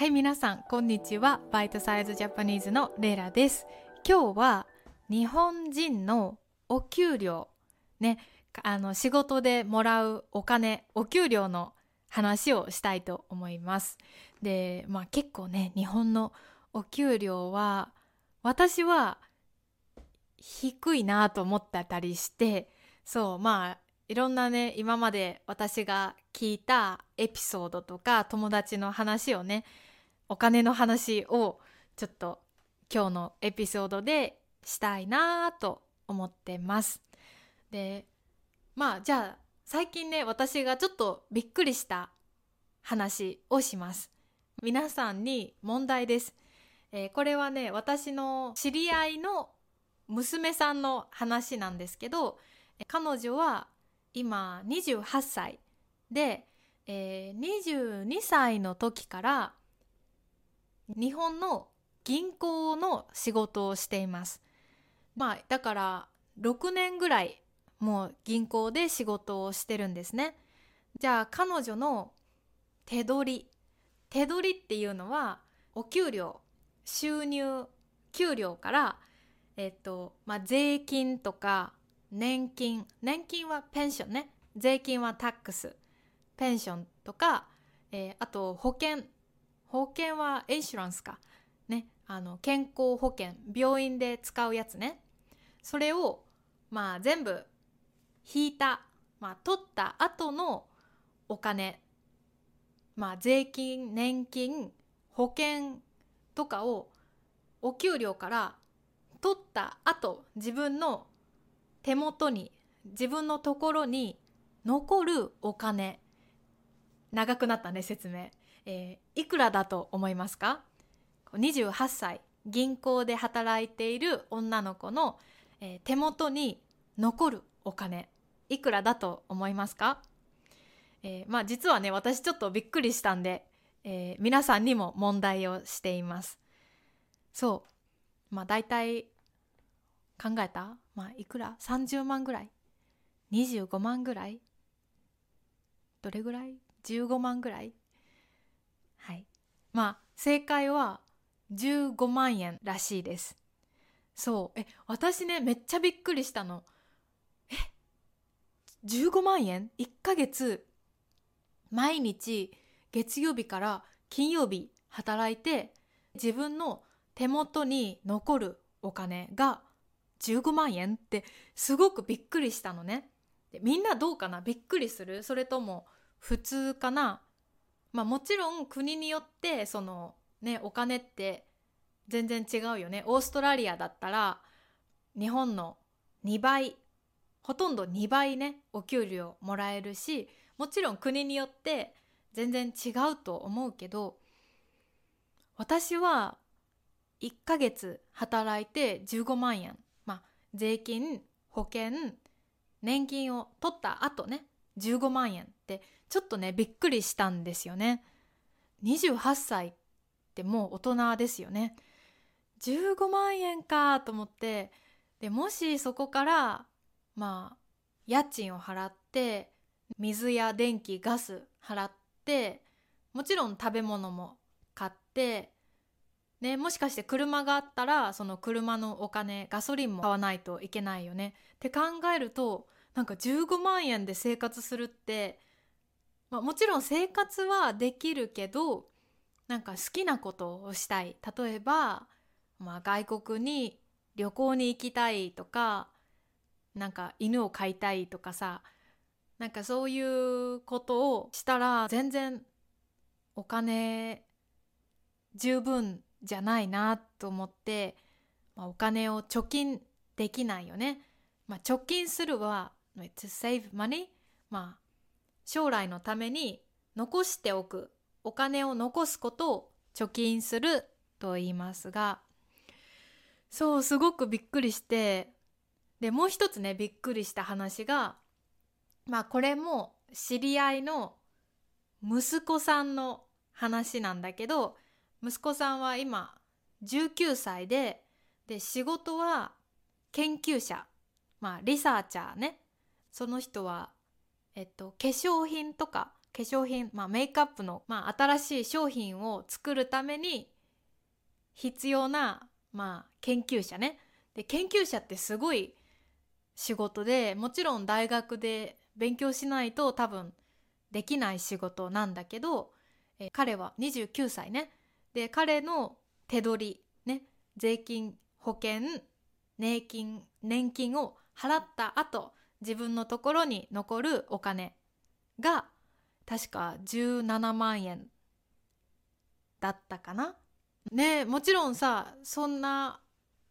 はい皆さんこんにちは。バイトサイズジャパニーズのレイラです。今日は日本人のお給料ねあの仕事でもらうお金お給料の話をしたいと思います。でまあ結構ね日本のお給料は私は低いなと思ってたりしてそうまあいろんなね今まで私が聞いたエピソードとか友達の話をねお金の話をちょっと今日のエピソードでしたいなと思ってます。でまあじゃあ最近ね私がちょっとびっくりした話をします。皆さんに問題です。えー、これはね私の知り合いの娘さんの話なんですけど彼女は今28歳で、えー、22歳の時から日本の銀行の仕事をしています。まあだから6年ぐらいもう銀行で仕事をしてるんですね。じゃあ彼女の手取り手取りっていうのはお給料収入給料からえっとまあ税金とか年金年金はペンションね税金はタックスペンションとか、えー、あと保険保険はインシュランスか。ね。あの健康保険。病院で使うやつね。それをまあ全部引いた、まあ、取った後のお金。まあ税金年金保険とかをお給料から取った後自分の手元に自分のところに残るお金。長くなったね説明、えー、いくらだと思いますか？28歳。銀行で働いている女の子の、えー、手元に残るお金。いくらだと思いますか、えー、まあ実はね私ちょっとびっくりしたんで、えー、皆さんにも問題をしています。そう。まあ大体考えた？まあいくら？30万ぐらい。25万ぐらい？どれぐらい？15万ぐらいはい？まあ正解は15万円らしいです。そう。え私ねめっちゃびっくりしたの。え15万円 ?1 ヶ月毎日月曜日から金曜日働いて自分の手元に残るお金が15万円ってすごくびっくりしたのね。でみんなどうかな？びっくりする？それとも普通かな？まあもちろん国によってそのねお金って全然違うよね。オーストラリアだったら日本の2倍ほとんど2倍ねお給料もらえるしもちろん国によって全然違うと思うけど私は1ヶ月働いて15万円まあ税金保険年金を取った後ね15万円ってちょっとねびっくりしたんですよね。28歳ってもう大人ですよね。15万円かと思ってでもしそこからまあ家賃を払って水や電気ガス払ってもちろん食べ物も買ってね、もしかして車があったらその車のお金ガソリンも買わないといけないよね。って考えるとなんか15万円で生活するって、まあ、もちろん生活はできるけどなんか好きなことをしたい例えば、まあ、外国に旅行に行きたいとかなんか犬を飼いたいとかさなんかそういうことをしたら全然お金十分じゃないなと思って、まあ、お金を貯金できないよね。まあ、貯金するは to save money、まあ、将来のために残しておくお金を残すことを貯金すると言いますがそうすごくびっくりしてでもう一つねびっくりした話がまあこれも知り合いの息子さんの話なんだけど息子さんは今19歳でで仕事は研究者まあリサーチャーね。その人は、えっと、化粧品とか化粧品、まあ、メイクアップの、まあ、新しい商品を作るために必要な、まあ、研究者ね。で研究者ってすごい仕事でもちろん大学で勉強しないと多分できない仕事なんだけど、え、彼は29歳ね。で彼の手取りね税金保険年金年金を払った後自分のところに残るお金が確か17万円だったかな。ねもちろんさそんな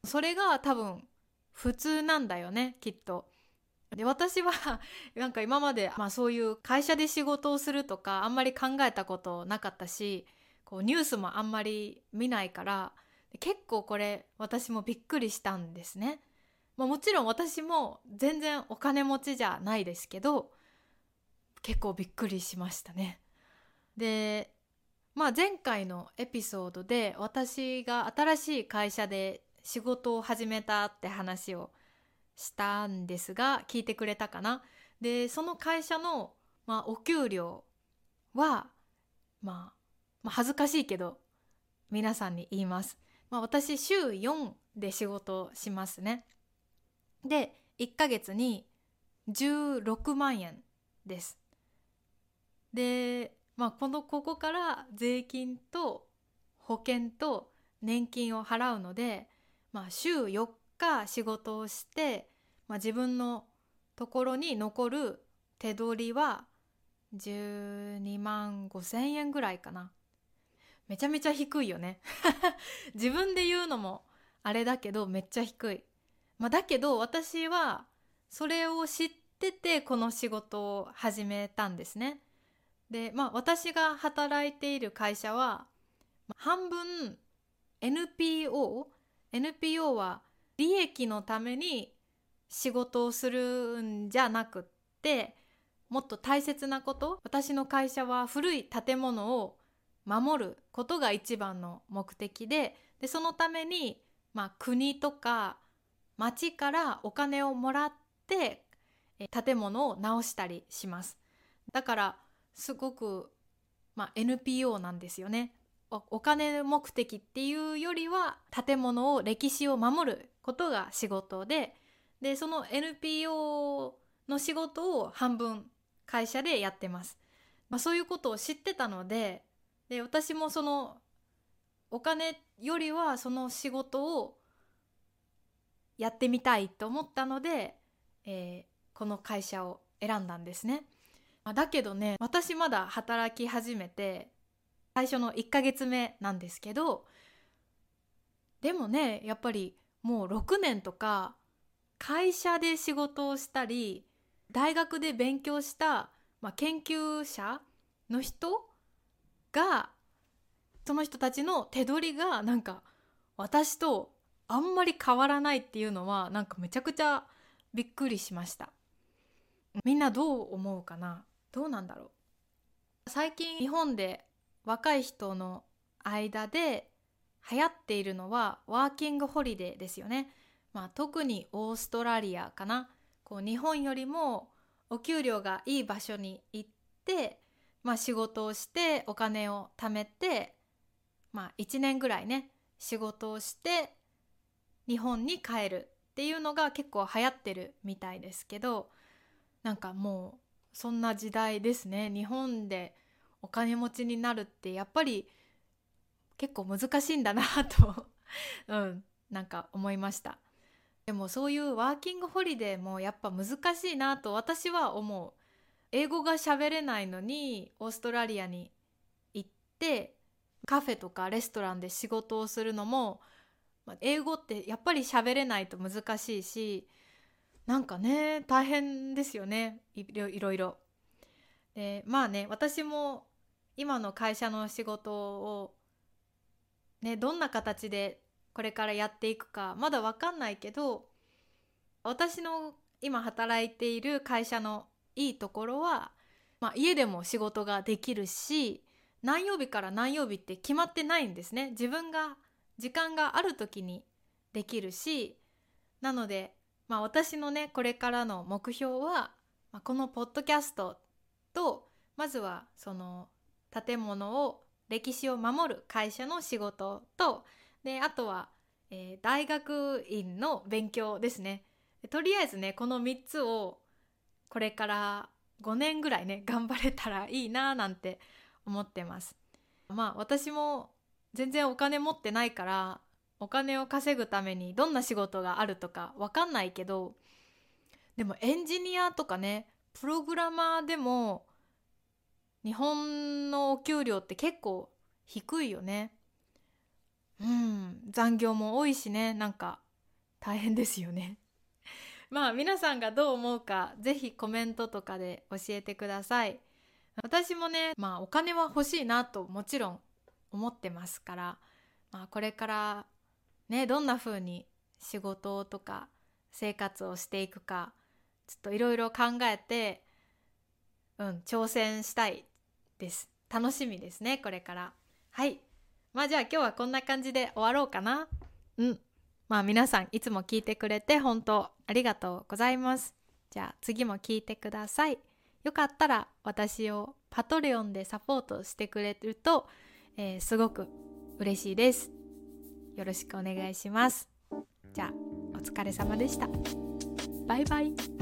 それが多分普通なんだよねきっと。で私は なんか今まで、まあ、そういう会社で仕事をするとかあんまり考えたことなかったしこうニュースもあんまり見ないから結構これ私もびっくりしたんですね。まあ、もちろん私も全然お金持ちじゃないですけど結構びっくりしましたね。でまあ前回のエピソードで私が新しい会社で仕事を始めたって話をしたんですが聞いてくれたかなでその会社の、まあ、お給料は、まあ、まあ恥ずかしいけど皆さんに言います。まあ、私週4で仕事しますね。で1ヶ月に16万円です。でまあこのここから税金と保険と年金を払うので、まあ、週4日仕事をして、まあ、自分のところに残る手取りは12万5千円ぐらいかな。めちゃめちゃ低いよね 自分で言うのもあれだけどめっちゃ低い。まあ、だけど私はそれを知っててこの仕事を始めたんですね。でまあ私が働いている会社は半分 NPO NPO は利益のために仕事をするんじゃなくってもっと大切なこと私の会社は古い建物を守ることが一番の目的ででそのために、まあ、国とか町からお金をもらって建物を直したりします。だからすごく、まあ、NPO なんですよね。お金目的っていうよりは建物を歴史を守ることが仕事ででその NPO の仕事を半分会社でやってます、まあ、そういうことを知ってたのでで私もそのお金よりはその仕事をやってみたいと思ったので、えー、この会社を選んだんですね。まあだけどね私まだ働き始めて最初の1ヶ月目なんですけどでもねやっぱりもう6年とか会社で仕事をしたり大学で勉強した、まあ、研究者の人がその人たちの手取りがなんか私とあんまり変わらないっていうのはなんかめちゃくちゃびっくりしました。みんなどう思うかな？どうなんだろう？最近日本で若い人の間で流行っているのはワーキングホリデーですよね、まあ、特にオーストラリアかな。こう日本よりもお給料がいい場所に行って、まあ、仕事をしてお金を貯めて、まあ、1年ぐらいね仕事をして日本に帰るっていうのが結構流行ってるみたいですけどなんかもうそんな時代ですね。日本でお金持ちになるってやっぱり結構難しいんだなと うんなんか思いました。でもそういうワーキングホリデーもやっぱ難しいなと私は思う。英語が喋れないのにオーストラリアに行ってカフェとかレストランで仕事をするのもまあ、英語ってやっぱり喋れないと難しいしなんかね大変ですよねいろいろ。でまあね私も今の会社の仕事をねどんな形でこれからやっていくかまだ分かんないけど私の今働いている会社のいいところは、まあ、家でも仕事ができるし何曜日から何曜日って決まってないんですね自分が時間がある時にできるしなので、まあ、私のねこれからの目標は、まあ、このポッドキャストと、まずはその建物を歴史を守る会社の仕事とであとは、えー、大学院の勉強ですね。とりあえずねこの3つをこれから5年ぐらいね頑張れたらいいななんて思ってます。まあ私も全然お金持ってないからお金を稼ぐためにどんな仕事があるとかわかんないけどでもエンジニアとかねプログラマーでも日本のお給料って結構低いよね。うん残業も多いしねなんか大変ですよね。まあ皆さんがどう思うか是非コメントとかで教えてください。私もねまあお金は欲しいなともちろん思ってますから、まあ、これからねどんな風に仕事とか生活をしていくかちょっといろいろ考えてうん挑戦したいです。楽しみですねこれから。はい。まあじゃあ今日はこんな感じで終わろうかな。うん。まあ皆さんいつも聞いてくれて本当ありがとうございます。じゃあ次も聞いてください。よかったら私をパトレオンでサポートしてくれると、えー、すごく嬉しいです。よろしくお願いします。じゃあお疲れ様でした。バイバイ。